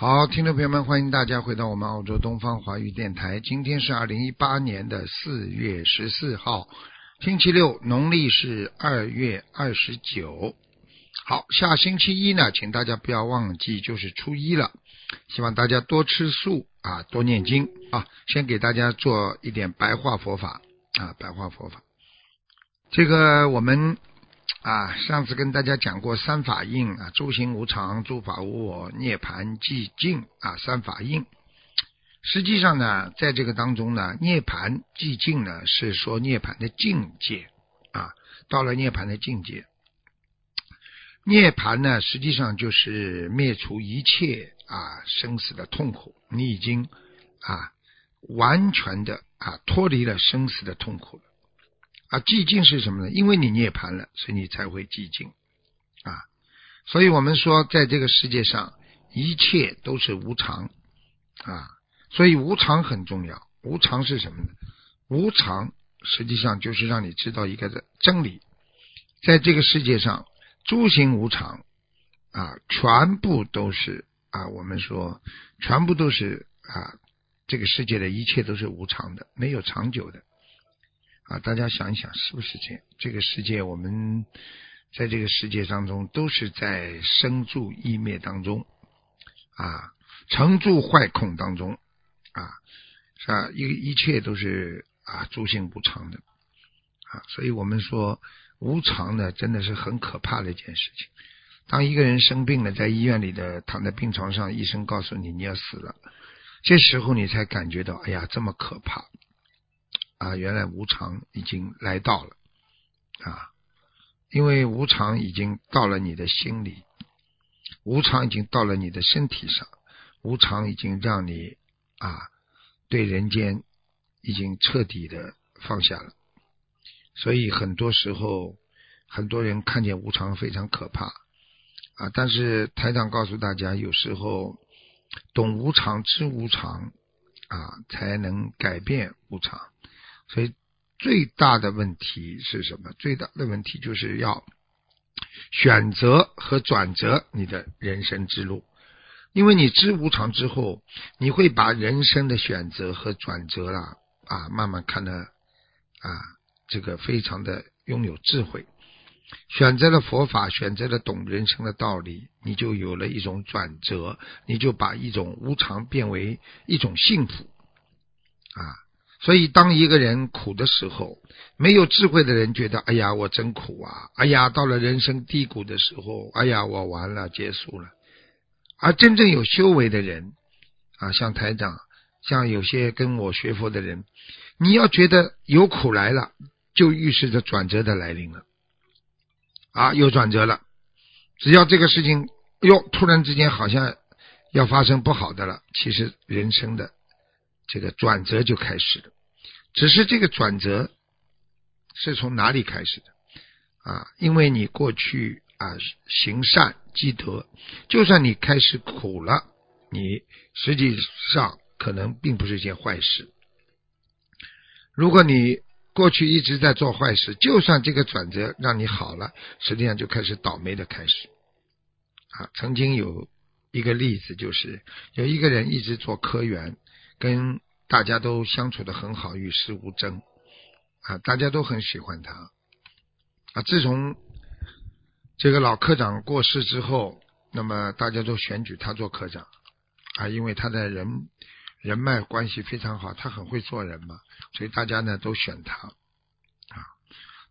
好，听众朋友们，欢迎大家回到我们澳洲东方华语电台。今天是二零一八年的四月十四号，星期六，农历是二月二十九。好，下星期一呢，请大家不要忘记，就是初一了。希望大家多吃素啊，多念经啊。先给大家做一点白话佛法啊，白话佛法。这个我们。啊，上次跟大家讲过三法印啊，诸行无常，诸法无我，涅盘寂静啊，三法印。实际上呢，在这个当中呢，涅盘寂静呢，是说涅盘的境界啊，到了涅盘的境界，涅盘呢，实际上就是灭除一切啊生死的痛苦，你已经啊完全的啊脱离了生死的痛苦了。啊，寂静是什么呢？因为你涅槃了，所以你才会寂静啊。所以我们说，在这个世界上，一切都是无常啊。所以无常很重要。无常是什么呢？无常实际上就是让你知道一个的真理，在这个世界上，诸行无常啊，全部都是啊。我们说，全部都是啊，这个世界的一切都是无常的，没有长久的。啊，大家想一想，是不是这样？这个世界，我们在这个世界当中，都是在生住异灭当中，啊，成住坏空当中，啊，是吧？一一切都是啊，诸行无常的，啊，所以我们说无常呢，真的是很可怕的一件事情。当一个人生病了，在医院里的躺在病床上，医生告诉你你要死了，这时候你才感觉到，哎呀，这么可怕。啊，原来无常已经来到了啊！因为无常已经到了你的心里，无常已经到了你的身体上，无常已经让你啊对人间已经彻底的放下了。所以很多时候，很多人看见无常非常可怕啊！但是台长告诉大家，有时候懂无常、知无常啊，才能改变无常。所以最大的问题是什么？最大的问题就是要选择和转折你的人生之路，因为你知无常之后，你会把人生的选择和转折啦啊，慢慢看得啊，这个非常的拥有智慧，选择了佛法，选择了懂人生的道理，你就有了一种转折，你就把一种无常变为一种幸福啊。所以，当一个人苦的时候，没有智慧的人觉得：“哎呀，我真苦啊！”哎呀，到了人生低谷的时候，哎呀，我完了，结束了。而真正有修为的人，啊，像台长，像有些跟我学佛的人，你要觉得有苦来了，就预示着转折的来临了。啊，有转折了，只要这个事情，哟，突然之间好像要发生不好的了，其实人生的。这个转折就开始了，只是这个转折是从哪里开始的啊？因为你过去啊行善积德，就算你开始苦了，你实际上可能并不是一件坏事。如果你过去一直在做坏事，就算这个转折让你好了，实际上就开始倒霉的开始。啊，曾经有一个例子，就是有一个人一直做科员。跟大家都相处的很好，与世无争啊，大家都很喜欢他啊。自从这个老科长过世之后，那么大家都选举他做科长啊，因为他的人人脉关系非常好，他很会做人嘛，所以大家呢都选他。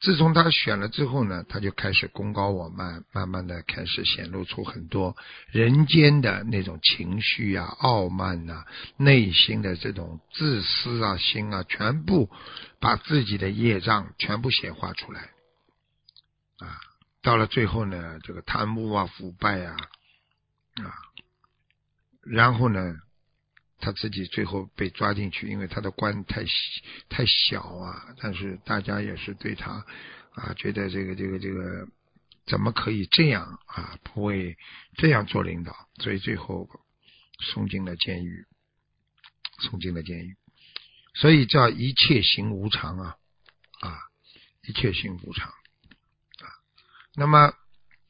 自从他选了之后呢，他就开始功高我慢，慢慢的开始显露出很多人间的那种情绪啊、傲慢呐、内心的这种自私啊、心啊，全部把自己的业障全部显化出来啊。到了最后呢，这个贪污啊、腐败啊，啊，然后呢，他自己最后被抓进去，因为他的官太太小啊，但是大家也是对他啊，觉得这个这个这个怎么可以这样啊，不会这样做领导，所以最后送进了监狱，送进了监狱。所以叫一切行无常啊，啊，一切行无常啊。那么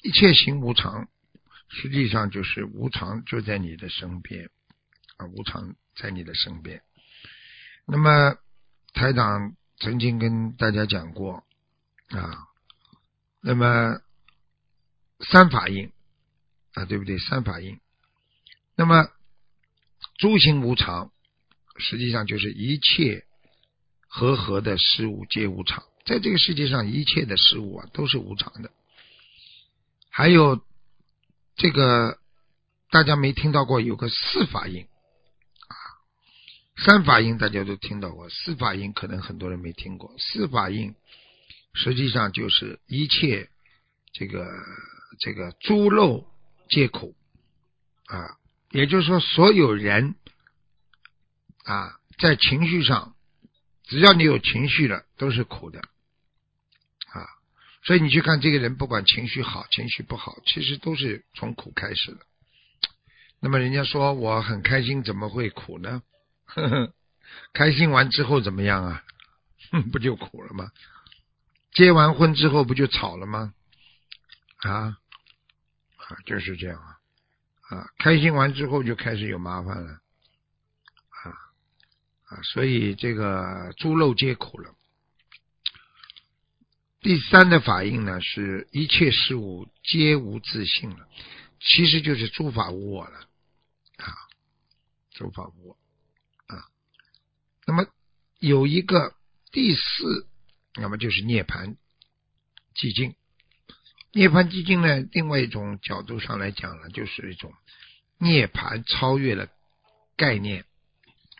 一切行无常，实际上就是无常就在你的身边啊，无常在你的身边。那么台长曾经跟大家讲过啊，那么三法印啊，对不对？三法印。那么诸行无常。实际上就是一切和合的事物皆无常，在这个世界上一切的事物啊都是无常的。还有这个大家没听到过有个四法印，三法印大家都听到过，四法印可能很多人没听过。四法印实际上就是一切这个这个诸漏皆苦啊，也就是说所有人。啊，在情绪上，只要你有情绪了，都是苦的啊。所以你去看这个人，不管情绪好，情绪不好，其实都是从苦开始的。那么人家说我很开心，怎么会苦呢？呵呵，开心完之后怎么样啊？不就苦了吗？结完婚之后不就吵了吗？啊啊，就是这样啊啊，开心完之后就开始有麻烦了。啊啊，所以这个诸漏皆苦了。第三的法印呢，是一切事物皆无自性了，其实就是诸法无我了啊，诸法无我。有一个第四，那么就是涅盘寂静。涅盘寂静呢，另外一种角度上来讲呢，就是一种涅盘超越了概念。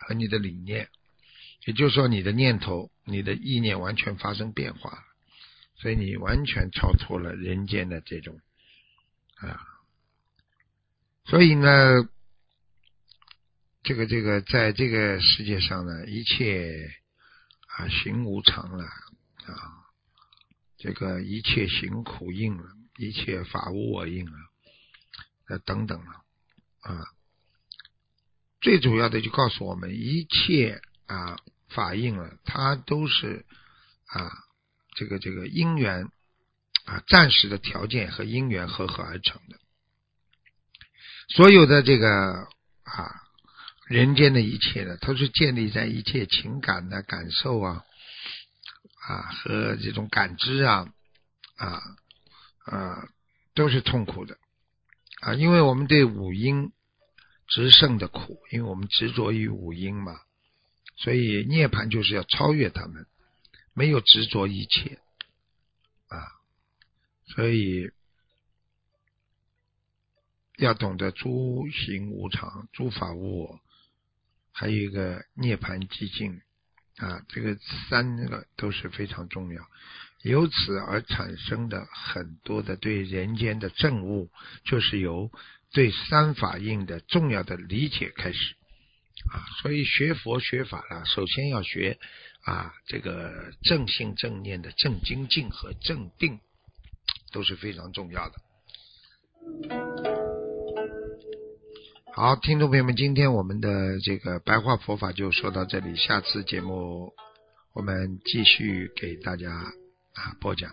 和你的理念，也就是说，你的念头、你的意念完全发生变化，所以你完全超脱了人间的这种啊。所以呢，这个这个，在这个世界上呢，一切啊行无常了啊，这个一切行苦应了，一切法无我应了，呃等等了啊。最主要的就告诉我们，一切啊法印了，它都是啊这个这个因缘啊暂时的条件和因缘合合而成的。所有的这个啊人间的一切的，都是建立在一切情感的感受啊啊和这种感知啊啊啊都是痛苦的啊，因为我们对五阴。执胜的苦，因为我们执着于五阴嘛，所以涅槃就是要超越他们，没有执着一切啊，所以要懂得诸行无常，诸法无我，还有一个涅槃寂静啊，这个三个都是非常重要，由此而产生的很多的对人间的证悟，就是由。对三法印的重要的理解开始啊，所以学佛学法了，首先要学啊这个正信正念的正精进和正定都是非常重要的。好，听众朋友们，今天我们的这个白话佛法就说到这里，下次节目我们继续给大家啊播讲。